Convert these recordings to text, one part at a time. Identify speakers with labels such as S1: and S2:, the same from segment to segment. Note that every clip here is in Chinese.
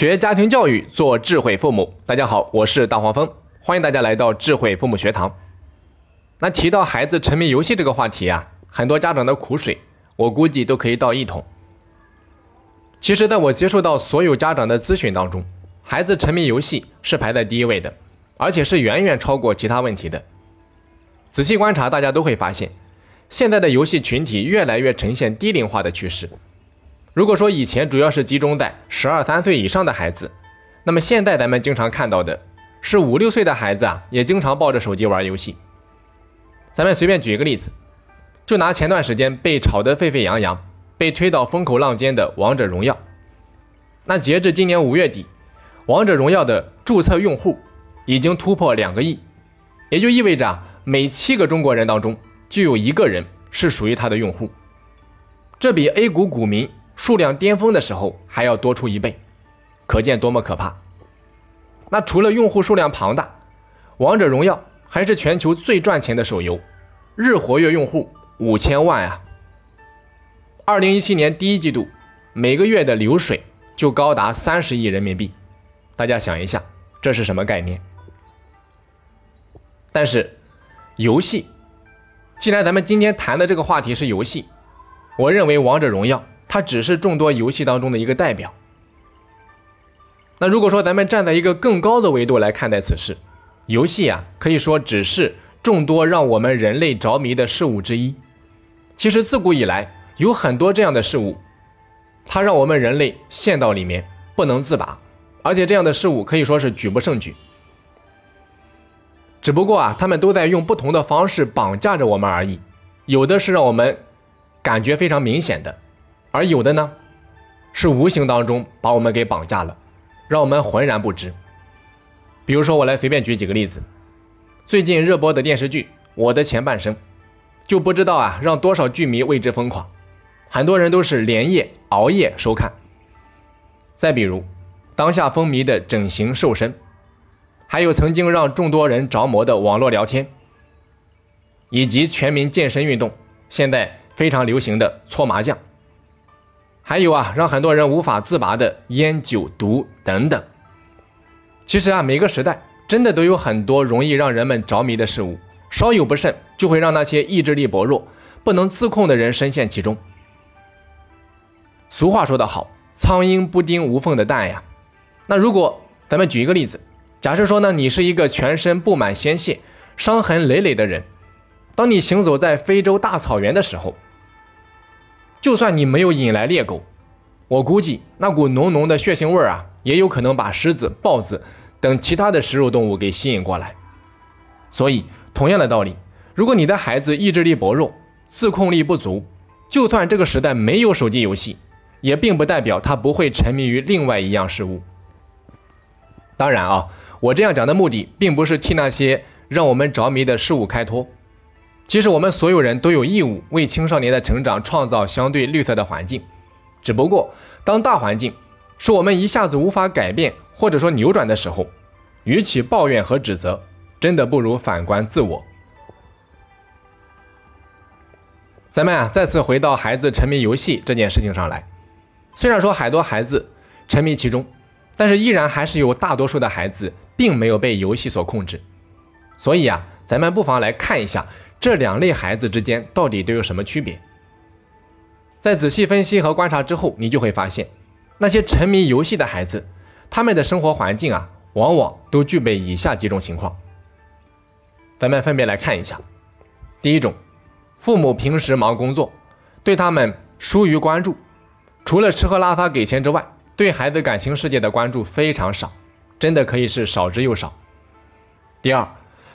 S1: 学家庭教育，做智慧父母。大家好，我是大黄蜂，欢迎大家来到智慧父母学堂。那提到孩子沉迷游戏这个话题啊，很多家长的苦水，我估计都可以倒一桶。其实，在我接触到所有家长的咨询当中，孩子沉迷游戏是排在第一位的，而且是远远超过其他问题的。仔细观察，大家都会发现，现在的游戏群体越来越呈现低龄化的趋势。如果说以前主要是集中在十二三岁以上的孩子，那么现在咱们经常看到的是五六岁的孩子啊，也经常抱着手机玩游戏。咱们随便举一个例子，就拿前段时间被炒得沸沸扬扬、被推到风口浪尖的《王者荣耀》，那截至今年五月底，《王者荣耀》的注册用户已经突破两个亿，也就意味着每七个中国人当中就有一个人是属于他的用户，这比 A 股股民。数量巅峰的时候还要多出一倍，可见多么可怕。那除了用户数量庞大，王者荣耀还是全球最赚钱的手游，日活跃用户五千万啊！二零一七年第一季度，每个月的流水就高达三十亿人民币，大家想一下，这是什么概念？但是，游戏，既然咱们今天谈的这个话题是游戏，我认为王者荣耀。它只是众多游戏当中的一个代表。那如果说咱们站在一个更高的维度来看待此事，游戏啊，可以说只是众多让我们人类着迷的事物之一。其实自古以来有很多这样的事物，它让我们人类陷到里面不能自拔，而且这样的事物可以说是举不胜举。只不过啊，他们都在用不同的方式绑架着我们而已，有的是让我们感觉非常明显的。而有的呢，是无形当中把我们给绑架了，让我们浑然不知。比如说，我来随便举几个例子。最近热播的电视剧《我的前半生》，就不知道啊，让多少剧迷为之疯狂，很多人都是连夜熬夜收看。再比如，当下风靡的整形瘦身，还有曾经让众多人着魔的网络聊天，以及全民健身运动，现在非常流行的搓麻将。还有啊，让很多人无法自拔的烟酒毒等等。其实啊，每个时代真的都有很多容易让人们着迷的事物，稍有不慎就会让那些意志力薄弱、不能自控的人深陷其中。俗话说得好，“苍蝇不叮无缝的蛋”呀。那如果咱们举一个例子，假设说呢，你是一个全身布满鲜血、伤痕累累的人，当你行走在非洲大草原的时候。就算你没有引来猎狗，我估计那股浓浓的血腥味儿啊，也有可能把狮子、豹子等其他的食肉动物给吸引过来。所以，同样的道理，如果你的孩子意志力薄弱、自控力不足，就算这个时代没有手机游戏，也并不代表他不会沉迷于另外一样事物。当然啊，我这样讲的目的，并不是替那些让我们着迷的事物开脱。其实我们所有人都有义务为青少年的成长创造相对绿色的环境，只不过当大环境是我们一下子无法改变或者说扭转的时候，与其抱怨和指责，真的不如反观自我。咱们啊再次回到孩子沉迷游戏这件事情上来，虽然说很多孩子沉迷其中，但是依然还是有大多数的孩子并没有被游戏所控制，所以啊，咱们不妨来看一下。这两类孩子之间到底都有什么区别？在仔细分析和观察之后，你就会发现，那些沉迷游戏的孩子，他们的生活环境啊，往往都具备以下几种情况。咱们分别来看一下。第一种，父母平时忙工作，对他们疏于关注，除了吃喝拉撒给钱之外，对孩子感情世界的关注非常少，真的可以是少之又少。第二，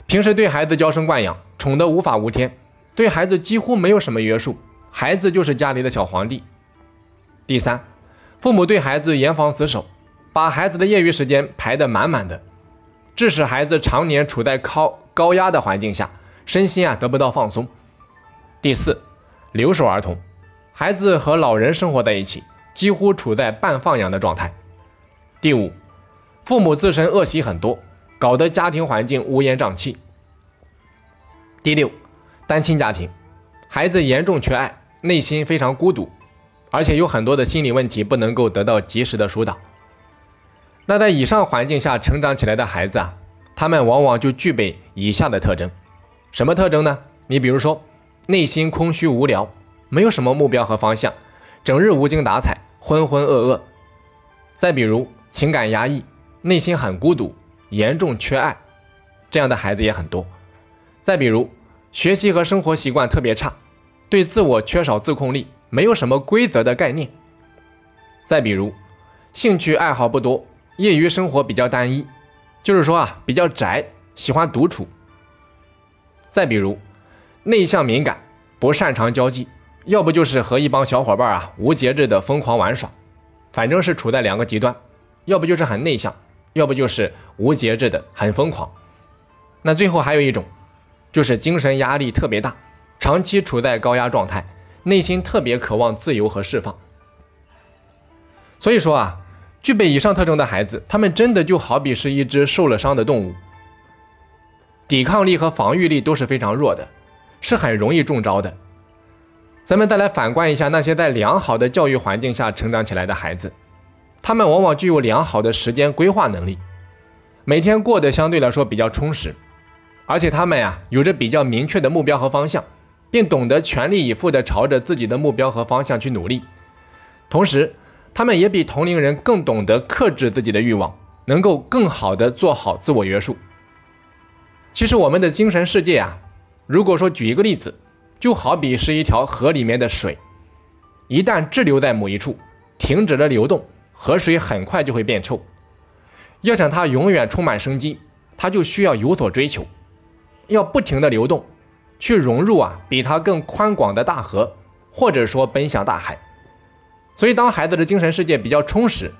S1: 平时对孩子娇生惯养。宠得无法无天，对孩子几乎没有什么约束，孩子就是家里的小皇帝。第三，父母对孩子严防死守，把孩子的业余时间排得满满的，致使孩子常年处在高高压的环境下，身心啊得不到放松。第四，留守儿童，孩子和老人生活在一起，几乎处在半放养的状态。第五，父母自身恶习很多，搞得家庭环境乌烟瘴气。第六，单亲家庭，孩子严重缺爱，内心非常孤独，而且有很多的心理问题不能够得到及时的疏导。那在以上环境下成长起来的孩子啊，他们往往就具备以下的特征。什么特征呢？你比如说，内心空虚无聊，没有什么目标和方向，整日无精打采，浑浑噩噩。再比如，情感压抑，内心很孤独，严重缺爱，这样的孩子也很多。再比如，学习和生活习惯特别差，对自我缺少自控力，没有什么规则的概念。再比如，兴趣爱好不多，业余生活比较单一，就是说啊，比较宅，喜欢独处。再比如，内向敏感，不擅长交际，要不就是和一帮小伙伴啊无节制的疯狂玩耍，反正是处在两个极端，要不就是很内向，要不就是无节制的很疯狂。那最后还有一种，就是精神压力特别大，长期处在高压状态，内心特别渴望自由和释放。所以说啊，具备以上特征的孩子，他们真的就好比是一只受了伤的动物。抵抗力和防御力都是非常弱的，是很容易中招的。咱们再来反观一下那些在良好的教育环境下成长起来的孩子，他们往往具有良好的时间规划能力，每天过得相对来说比较充实，而且他们呀有着比较明确的目标和方向，并懂得全力以赴地朝着自己的目标和方向去努力。同时，他们也比同龄人更懂得克制自己的欲望，能够更好地做好自我约束。其实我们的精神世界啊，如果说举一个例子，就好比是一条河里面的水，一旦滞留在某一处，停止了流动，河水很快就会变臭。要想它永远充满生机，它就需要有所追求，要不停的流动，去融入啊比它更宽广的大河，或者说奔向大海。所以，当孩子的精神世界比较充实，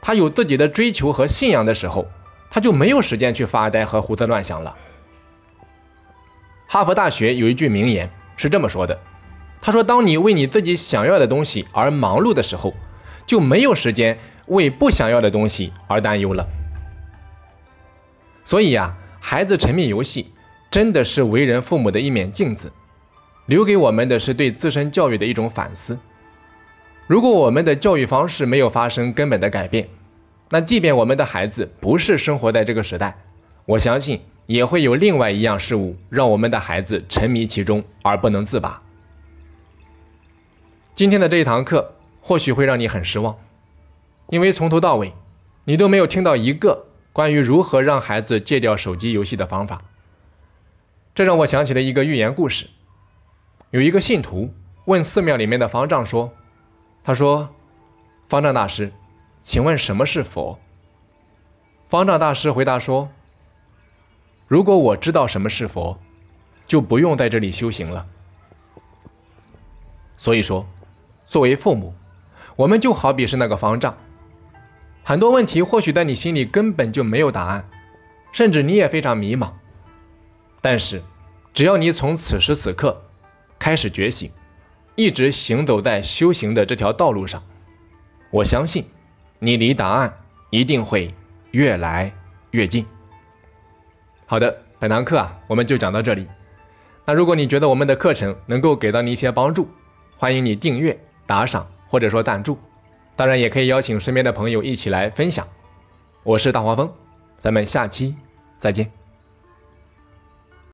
S1: 他有自己的追求和信仰的时候，他就没有时间去发呆和胡思乱想了。哈佛大学有一句名言是这么说的：“他说，当你为你自己想要的东西而忙碌的时候，就没有时间为不想要的东西而担忧了。”所以呀，孩子沉迷游戏，真的是为人父母的一面镜子，留给我们的是对自身教育的一种反思。如果我们的教育方式没有发生根本的改变，那即便我们的孩子不是生活在这个时代，我相信。也会有另外一样事物让我们的孩子沉迷其中而不能自拔。今天的这一堂课或许会让你很失望，因为从头到尾，你都没有听到一个关于如何让孩子戒掉手机游戏的方法。这让我想起了一个寓言故事。有一个信徒问寺庙里面的方丈说：“他说，方丈大师，请问什么是佛？”方丈大师回答说。如果我知道什么是佛，就不用在这里修行了。所以说，作为父母，我们就好比是那个方丈，很多问题或许在你心里根本就没有答案，甚至你也非常迷茫。但是，只要你从此时此刻开始觉醒，一直行走在修行的这条道路上，我相信，你离答案一定会越来越近。好的，本堂课啊，我们就讲到这里。那如果你觉得我们的课程能够给到你一些帮助，欢迎你订阅、打赏或者说赞助，当然也可以邀请身边的朋友一起来分享。我是大黄蜂，咱们下期再见。